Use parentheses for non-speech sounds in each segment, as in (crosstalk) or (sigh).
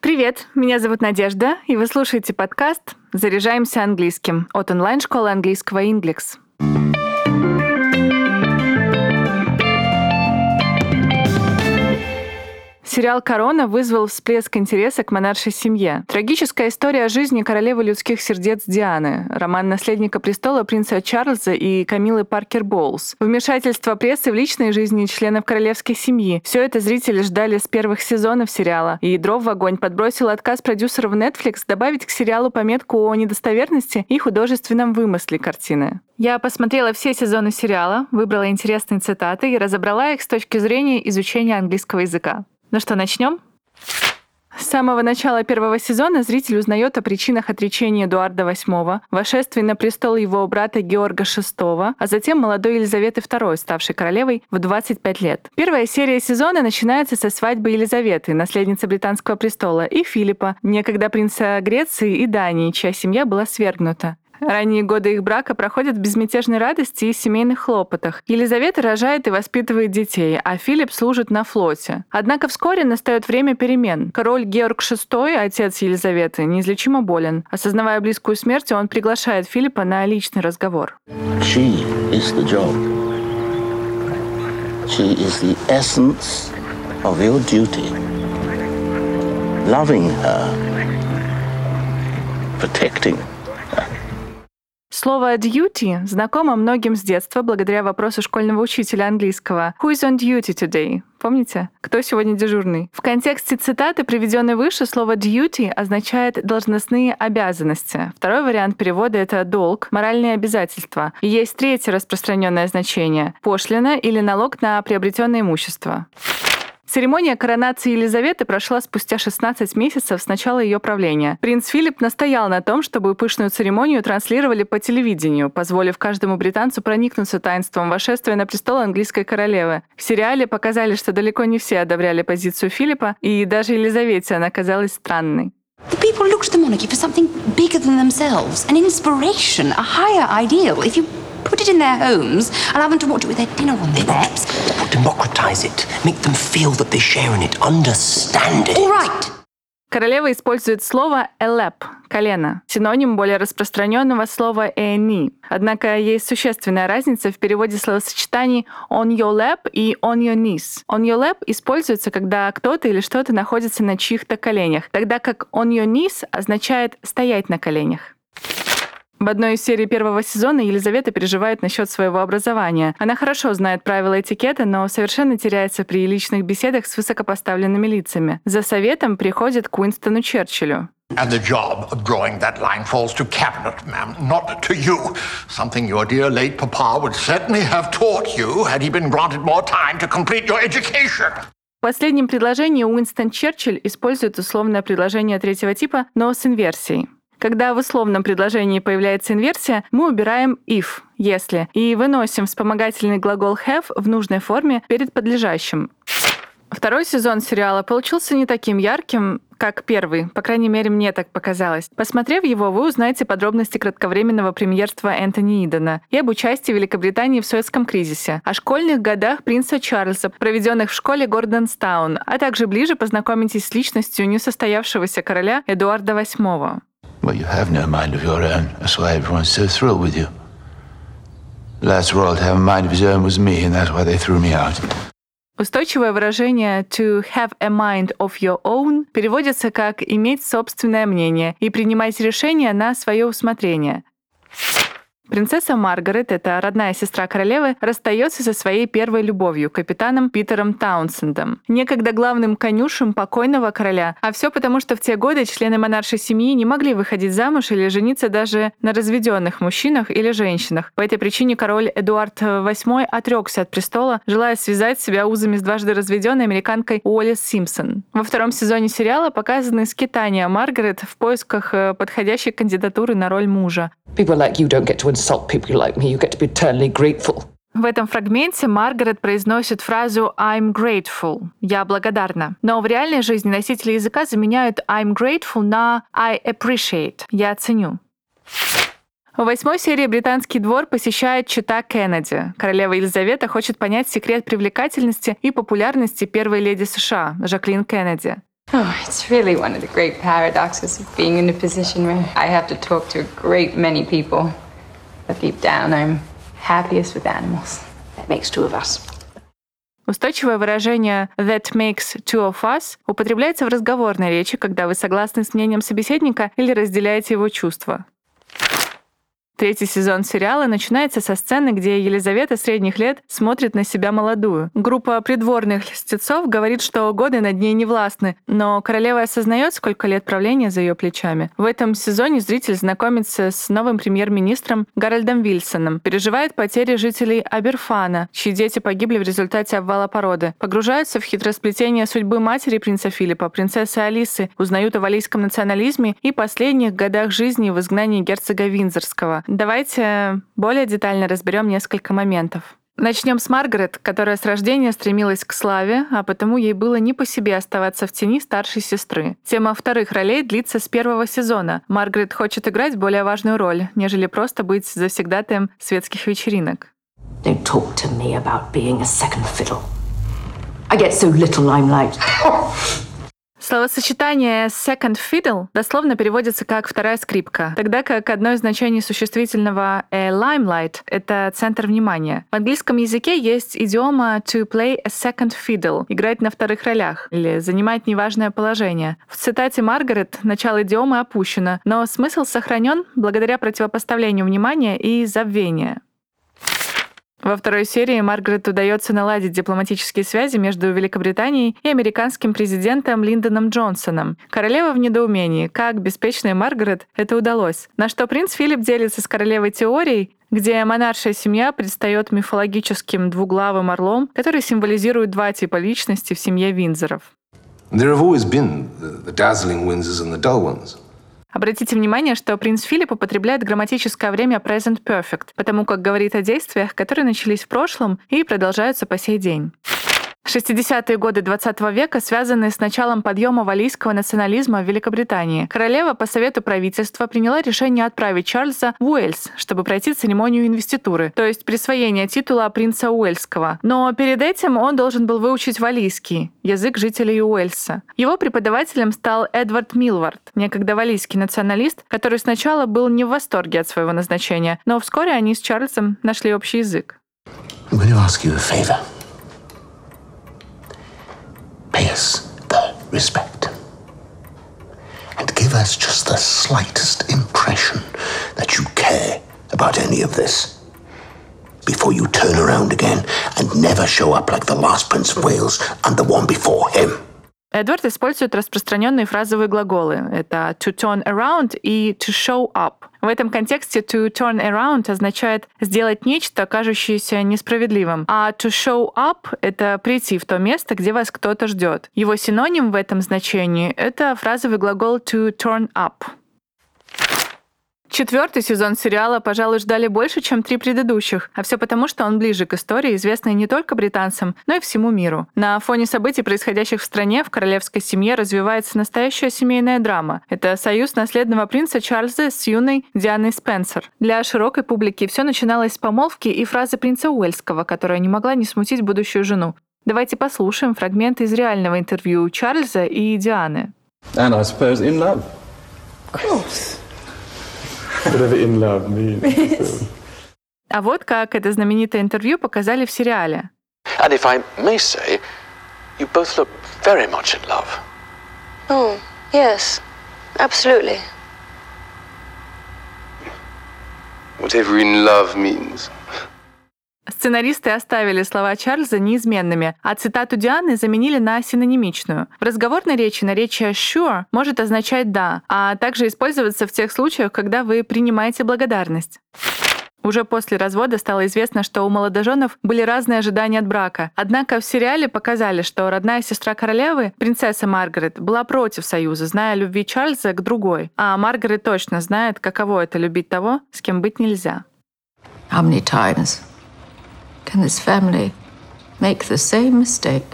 Привет, меня зовут Надежда, и вы слушаете подкаст «Заряжаемся английским» от онлайн-школы английского «Ингликс». Сериал «Корона» вызвал всплеск интереса к монаршей семье. Трагическая история о жизни королевы людских сердец Дианы, роман наследника престола принца Чарльза и Камилы Паркер Боулс, вмешательство прессы в личные жизни членов королевской семьи. Все это зрители ждали с первых сезонов сериала. И дров в огонь подбросил отказ продюсеров Netflix добавить к сериалу пометку о недостоверности и художественном вымысле картины. Я посмотрела все сезоны сериала, выбрала интересные цитаты и разобрала их с точки зрения изучения английского языка. Ну что, начнем? С самого начала первого сезона зритель узнает о причинах отречения Эдуарда VIII, вошествии на престол его брата Георга VI, а затем молодой Елизаветы II, ставшей королевой в 25 лет. Первая серия сезона начинается со свадьбы Елизаветы, наследницы британского престола, и Филиппа, некогда принца Греции и Дании, чья семья была свергнута. Ранние годы их брака проходят в безмятежной радости и семейных хлопотах. Елизавета рожает и воспитывает детей, а Филипп служит на флоте. Однако вскоре настает время перемен. Король Георг VI, отец Елизаветы, неизлечимо болен. Осознавая близкую смерть, он приглашает Филиппа на личный разговор. She is the job. She is the essence of your duty. Loving her, protecting Слово «duty» знакомо многим с детства благодаря вопросу школьного учителя английского «Who is on duty today?» Помните? Кто сегодня дежурный? В контексте цитаты, приведенной выше, слово duty означает должностные обязанности. Второй вариант перевода — это долг, моральные обязательства. И есть третье распространенное значение — пошлина или налог на приобретенное имущество. Церемония коронации Елизаветы прошла спустя 16 месяцев с начала ее правления. Принц Филипп настоял на том, чтобы пышную церемонию транслировали по телевидению, позволив каждому британцу проникнуться таинством вошествия на престол английской королевы. В сериале показали, что далеко не все одобряли позицию Филиппа, и даже Елизавете она казалась странной. The people look to the monarchy for something bigger than themselves, an inspiration, a higher ideal. If you Put it in their homes, allow them to watch it with their dinner on their laps. Democratize it. Make them feel that they share in it. Understand it. All right. Королева использует слово «элеп» — «колено», синоним более распространенного слова «эни». Однако есть существенная разница в переводе словосочетаний «on your lap» и «on your knees». «On your lap» используется, когда кто-то или что-то находится на чьих-то коленях, тогда как «on your knees» означает «стоять на коленях». В одной из серий первого сезона Елизавета переживает насчет своего образования. Она хорошо знает правила этикета, но совершенно теряется при личных беседах с высокопоставленными лицами. За советом приходит к Уинстону Черчиллю. And the job of drawing that line falls to cabinet, ma'am, not to you. Something your dear late papa would certainly have taught you had he been granted more time to complete your education. В последнем предложении Уинстон Черчилль использует условное предложение третьего типа, но с инверсией. Когда в условном предложении появляется инверсия, мы убираем if, если, и выносим вспомогательный глагол have в нужной форме перед подлежащим. Второй сезон сериала получился не таким ярким, как первый. По крайней мере, мне так показалось. Посмотрев его, вы узнаете подробности кратковременного премьерства Энтони Идена и об участии Великобритании в Суэцком кризисе, о школьных годах принца Чарльза, проведенных в школе Гордонстаун, а также ближе познакомитесь с личностью несостоявшегося короля Эдуарда VIII. Well, you have no mind of your own. That's why everyone's so thrilled with you. The last royal to have a mind of his own was me, and that's why they threw me out. Устойчивое выражение «to have a mind of your own» переводится как «иметь собственное мнение» и принимать решения на свое усмотрение. Принцесса Маргарет, это родная сестра королевы, расстается со своей первой любовью, капитаном Питером Таунсендом, некогда главным конюшем покойного короля. А все потому, что в те годы члены монаршей семьи не могли выходить замуж или жениться даже на разведенных мужчинах или женщинах. По этой причине король Эдуард VIII отрекся от престола, желая связать себя узами с дважды разведенной американкой Уоллес Симпсон. Во втором сезоне сериала показаны скитания Маргарет в поисках э, подходящей кандидатуры на роль мужа. People like you don't get to insult people like me. You get to be eternally grateful. В этом фрагменте Маргарет произносит фразу «I'm grateful» — «я благодарна». Но в реальной жизни носители языка заменяют «I'm grateful» на «I appreciate» — «я ценю». В восьмой серии британский двор посещает чита Кеннеди. Королева Елизавета хочет понять секрет привлекательности и популярности первой леди США, Жаклин Кеннеди. Oh, it's really one of the great paradoxes of being in a position where I have to talk to a great many people. But deep down, I'm happiest with animals. That makes two of us. Устойчивое выражение «that makes two of us» употребляется в разговорной речи, когда вы согласны с мнением собеседника или разделяете его чувства. Третий сезон сериала начинается со сцены, где Елизавета средних лет смотрит на себя молодую. Группа придворных льстецов говорит, что годы над ней не властны, но королева осознает, сколько лет правления за ее плечами. В этом сезоне зритель знакомится с новым премьер-министром Гарольдом Вильсоном, переживает потери жителей Аберфана, чьи дети погибли в результате обвала породы, погружаются в хитросплетение судьбы матери принца Филиппа, принцессы Алисы, узнают о валийском национализме и последних годах жизни в изгнании герцога Винзорского. Давайте более детально разберем несколько моментов. Начнем с Маргарет, которая с рождения стремилась к славе, а потому ей было не по себе оставаться в тени старшей сестры. Тема вторых ролей длится с первого сезона. Маргарет хочет играть более важную роль, нежели просто быть завсегдатаем светских вечеринок. Don't talk to me about being a second fiddle. I get so little limelight. (laughs) Словосочетание second fiddle дословно переводится как «вторая скрипка», тогда как одно из значений существительного a limelight — это центр внимания. В английском языке есть идиома to play a second fiddle — играть на вторых ролях или занимать неважное положение. В цитате Маргарет начало идиомы опущено, но смысл сохранен благодаря противопоставлению внимания и забвения. Во второй серии Маргарет удается наладить дипломатические связи между Великобританией и американским президентом Линдоном Джонсоном. Королева в недоумении, как беспечной Маргарет это удалось. На что принц Филипп делится с королевой теорией, где монаршая семья предстает мифологическим двуглавым орлом, который символизирует два типа личности в семье Винзоров. There have always been the, dazzling Windsors and the dull ones. Обратите внимание, что принц Филипп употребляет грамматическое время present perfect, потому как говорит о действиях, которые начались в прошлом и продолжаются по сей день. 60-е годы 20 века связаны с началом подъема валийского национализма в Великобритании. Королева по совету правительства приняла решение отправить Чарльза в Уэльс, чтобы пройти церемонию инвеституры, то есть присвоение титула принца Уэльского. Но перед этим он должен был выучить валийский, язык жителей Уэльса. Его преподавателем стал Эдвард Милвард, некогда валийский националист, который сначала был не в восторге от своего назначения, но вскоре они с Чарльзом нашли общий язык. pay us the respect. And give us just the slightest impression that you care about any of this. Before you turn around again and never show up like the last Prince of Wales and the one before him. Эдвард использует распространенные фразовые глаголы. Это to turn around и to show up. В этом контексте to turn around означает сделать нечто, кажущееся несправедливым, а to show up — это прийти в то место, где вас кто-то ждет. Его синоним в этом значении — это фразовый глагол to turn up. Четвертый сезон сериала, пожалуй, ждали больше, чем три предыдущих, а все потому, что он ближе к истории, известной не только британцам, но и всему миру. На фоне событий, происходящих в стране, в королевской семье развивается настоящая семейная драма. Это союз наследного принца Чарльза с юной Дианой Спенсер. Для широкой публики все начиналось с помолвки и фразы принца Уэльского, которая не могла не смутить будущую жену. Давайте послушаем фрагмент из реального интервью Чарльза и Дианы. And I suppose in love. Of course. Whatever in love means. (laughs) А вот как это знаменитое интервью показали в сериале. And if I may say, you both look very much in love. Oh, yes, absolutely. Whatever in love means. Сценаристы оставили слова Чарльза неизменными, а цитату Дианы заменили на синонимичную. В разговорной речи наречие sure может означать «да», а также использоваться в тех случаях, когда вы принимаете благодарность. Уже после развода стало известно, что у молодоженов были разные ожидания от брака. Однако в сериале показали, что родная сестра королевы, принцесса Маргарет, была против союза, зная любви Чарльза к другой. А Маргарет точно знает, каково это любить того, с кем быть нельзя. How many times can this family make the same mistake?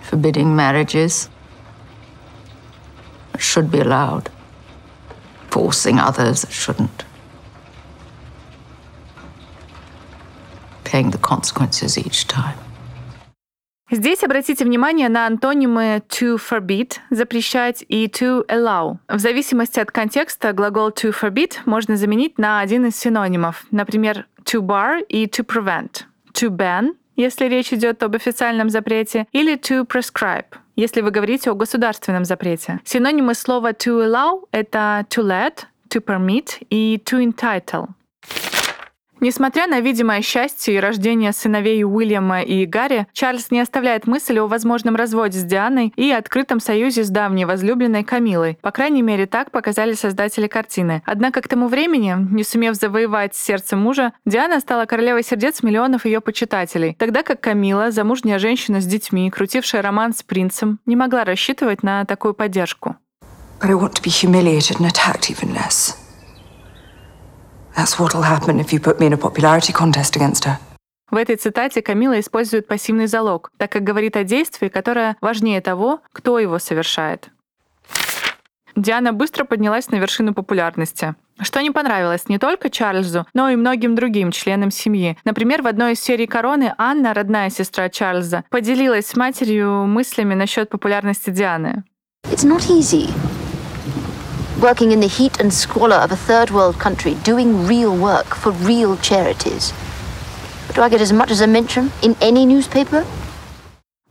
Forbidding marriages that should be allowed, forcing others that shouldn't, paying the consequences each time. Здесь обратите внимание на антонимы to forbid — запрещать и to allow. В зависимости от контекста глагол to forbid можно заменить на один из синонимов, например, to bar и to prevent. To ban, если речь идет об официальном запрете, или to prescribe, если вы говорите о государственном запрете. Синонимы слова to allow — это to let, to permit и to entitle. Несмотря на видимое счастье и рождение сыновей Уильяма и Гарри, Чарльз не оставляет мысли о возможном разводе с Дианой и открытом союзе с давней возлюбленной Камилой. По крайней мере, так показали создатели картины. Однако к тому времени, не сумев завоевать сердце мужа, Диана стала королевой сердец миллионов ее почитателей, тогда как Камила, замужняя женщина с детьми, крутившая роман с принцем, не могла рассчитывать на такую поддержку. But I want to be humiliated and attacked even less. That's what'll happen if you put me in a popularity contest against her. В этой цитате Камила использует пассивный залог, так как говорит о действии, которое важнее того, кто его совершает. Диана быстро поднялась на вершину популярности. Что не понравилось не только Чарльзу, но и многим другим членам семьи. Например, в одной из серий «Короны» Анна, родная сестра Чарльза, поделилась с матерью мыслями насчет популярности Дианы. It's not easy. Working in the heat and squalor of a third world country, doing real work for real charities. But do I get as much as a mention in any newspaper?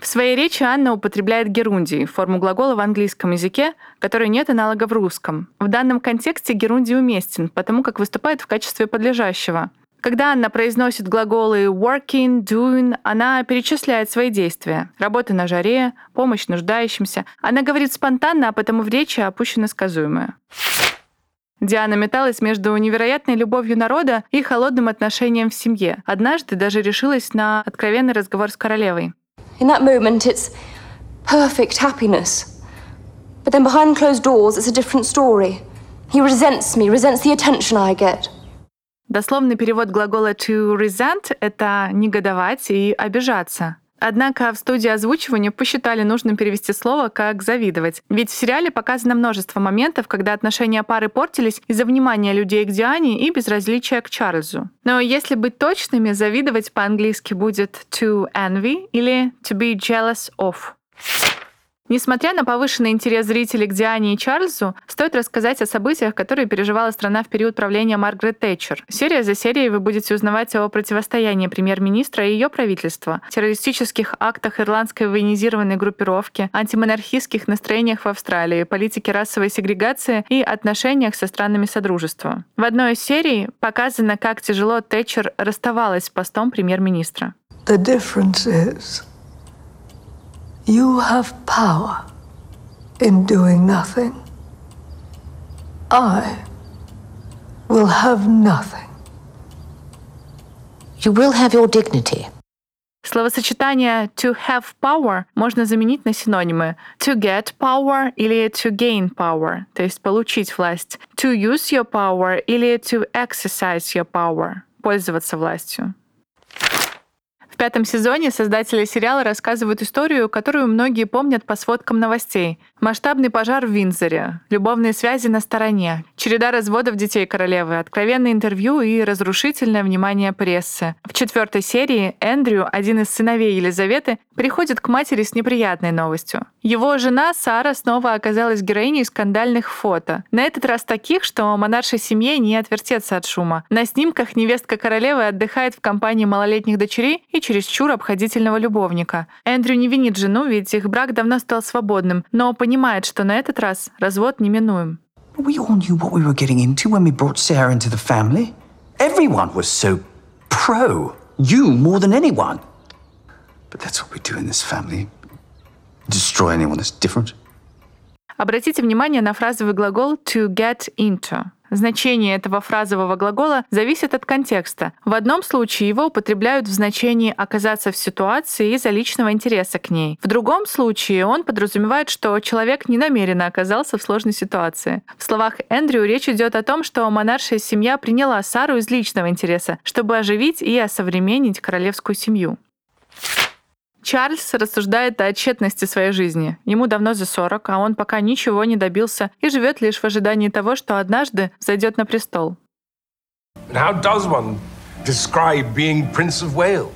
В своей речи Анна употребляет герундий, форму глагола в английском языке, которой нет аналога в русском. В данном контексте герундий уместен, потому как выступает в качестве подлежащего. Когда Анна произносит глаголы working, doing, она перечисляет свои действия. Работа на жаре, помощь нуждающимся. Она говорит спонтанно, а потому в речи опущено сказуемое. Диана металась между невероятной любовью народа и холодным отношением в семье. Однажды даже решилась на откровенный разговор с королевой. In that moment, it's perfect happiness. But then behind closed doors, it's a different story. He resents me, resents the attention I get. Дословный перевод глагола to resent — это негодовать и обижаться. Однако в студии озвучивания посчитали нужным перевести слово как «завидовать». Ведь в сериале показано множество моментов, когда отношения пары портились из-за внимания людей к Диане и безразличия к Чарльзу. Но если быть точными, завидовать по-английски будет to envy или to be jealous of. Несмотря на повышенный интерес зрителей к Диане и Чарльзу, стоит рассказать о событиях, которые переживала страна в период правления Маргарет Тэтчер. Серия за серией вы будете узнавать о противостоянии премьер-министра и ее правительства, террористических актах ирландской военизированной группировки, антимонархистских настроениях в Австралии, политике расовой сегрегации и отношениях со странами Содружества. В одной из серий показано, как тяжело Тэтчер расставалась с постом премьер-министра. The difference is you have power in doing nothing. I will have nothing. You will have your dignity. Словосочетание to have power можно заменить на синонимы to get power или to gain power, то есть получить власть, to use your power или to exercise your power, пользоваться властью. В пятом сезоне создатели сериала рассказывают историю, которую многие помнят по сводкам новостей. Масштабный пожар в Винзоре, любовные связи на стороне, череда разводов детей королевы, откровенное интервью и разрушительное внимание прессы. В четвертой серии Эндрю, один из сыновей Елизаветы, приходит к матери с неприятной новостью. Его жена Сара снова оказалась героиней скандальных фото. На этот раз таких, что монаршей семье не отвертеться от шума. На снимках невестка королевы отдыхает в компании малолетних дочерей и чересчур обходительного любовника. Эндрю не винит жену, ведь их брак давно стал свободным, но понимает, что на этот раз развод неминуем. We all knew what we were getting into when we brought Sarah into the family. Everyone was so pro. You more than anyone. But that's what we do in this family. Destroy anyone that's different. Обратите внимание на фразовый глагол to get into. Значение этого фразового глагола зависит от контекста. В одном случае его употребляют в значении оказаться в ситуации из-за личного интереса к ней. В другом случае он подразумевает, что человек не намеренно оказался в сложной ситуации. В словах Эндрю речь идет о том, что монаршая семья приняла Сару из личного интереса, чтобы оживить и осовременить королевскую семью. Чарльз рассуждает о тщетности своей жизни. Ему давно за 40, а он пока ничего не добился и живет лишь в ожидании того, что однажды зайдет на престол. How does one describe being Prince of Wales?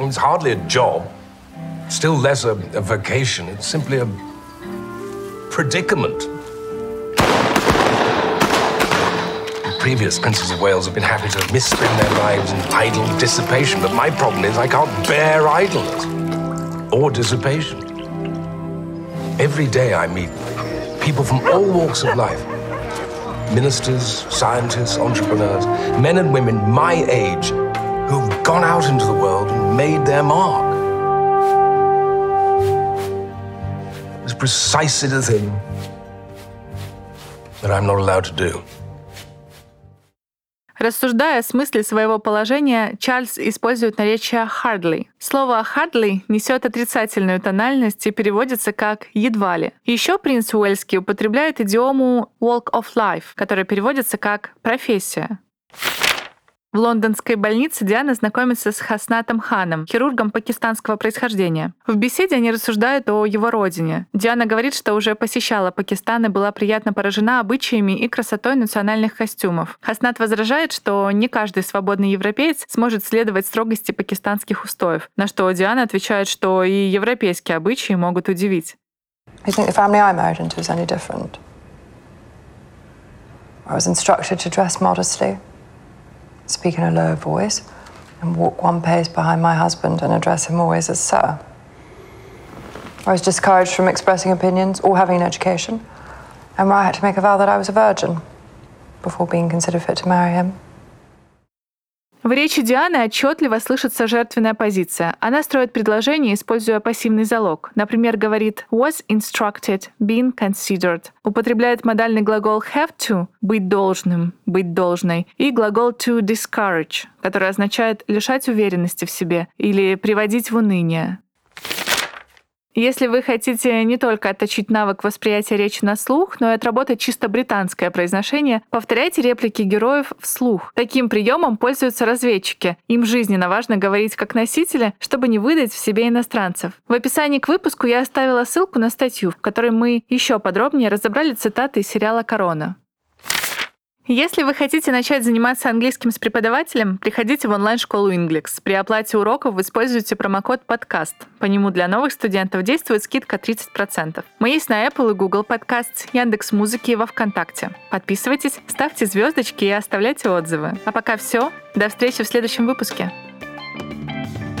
It's hardly a job, still less a, a vocation. It's simply a predicament. Previous princes of Wales have been happy to misspend their lives in idle dissipation, but my problem is I can't bear idleness or dissipation. Every day I meet people from all walks of life ministers, scientists, entrepreneurs, men and women my age who've gone out into the world and made their mark. It's precisely the thing that I'm not allowed to do. Рассуждая о смысле своего положения, Чарльз использует наречие hardly. Слово hardly несет отрицательную тональность и переводится как едва ли. Еще принц Уэльский употребляет идиому walk of life, которая переводится как профессия. В лондонской больнице Диана знакомится с Хаснатом Ханом, хирургом пакистанского происхождения. В беседе они рассуждают о его родине. Диана говорит, что уже посещала Пакистан и была приятно поражена обычаями и красотой национальных костюмов. Хаснат возражает, что не каждый свободный европеец сможет следовать строгости пакистанских устоев, на что Диана отвечает, что и европейские обычаи могут удивить. Speak in a low voice, and walk one pace behind my husband and address him always as sir. I was discouraged from expressing opinions or having an education, and where I had to make a vow that I was a virgin before being considered fit to marry him. В речи Дианы отчетливо слышится жертвенная позиция. Она строит предложение, используя пассивный залог. Например, говорит was instructed, been considered. Употребляет модальный глагол have to — быть должным, быть должной, и глагол to discourage, который означает лишать уверенности в себе или приводить в уныние. Если вы хотите не только отточить навык восприятия речи на слух, но и отработать чисто британское произношение, повторяйте реплики героев вслух. Таким приемом пользуются разведчики. Им жизненно важно говорить как носители, чтобы не выдать в себе иностранцев. В описании к выпуску я оставила ссылку на статью, в которой мы еще подробнее разобрали цитаты из сериала «Корона». Если вы хотите начать заниматься английским с преподавателем, приходите в онлайн-школу Inglix. При оплате уроков вы используете промокод «Подкаст». По нему для новых студентов действует скидка 30%. Мы есть на Apple и Google Podcasts, Яндекс Музыки и во Вконтакте. Подписывайтесь, ставьте звездочки и оставляйте отзывы. А пока все. До встречи в следующем выпуске. thank you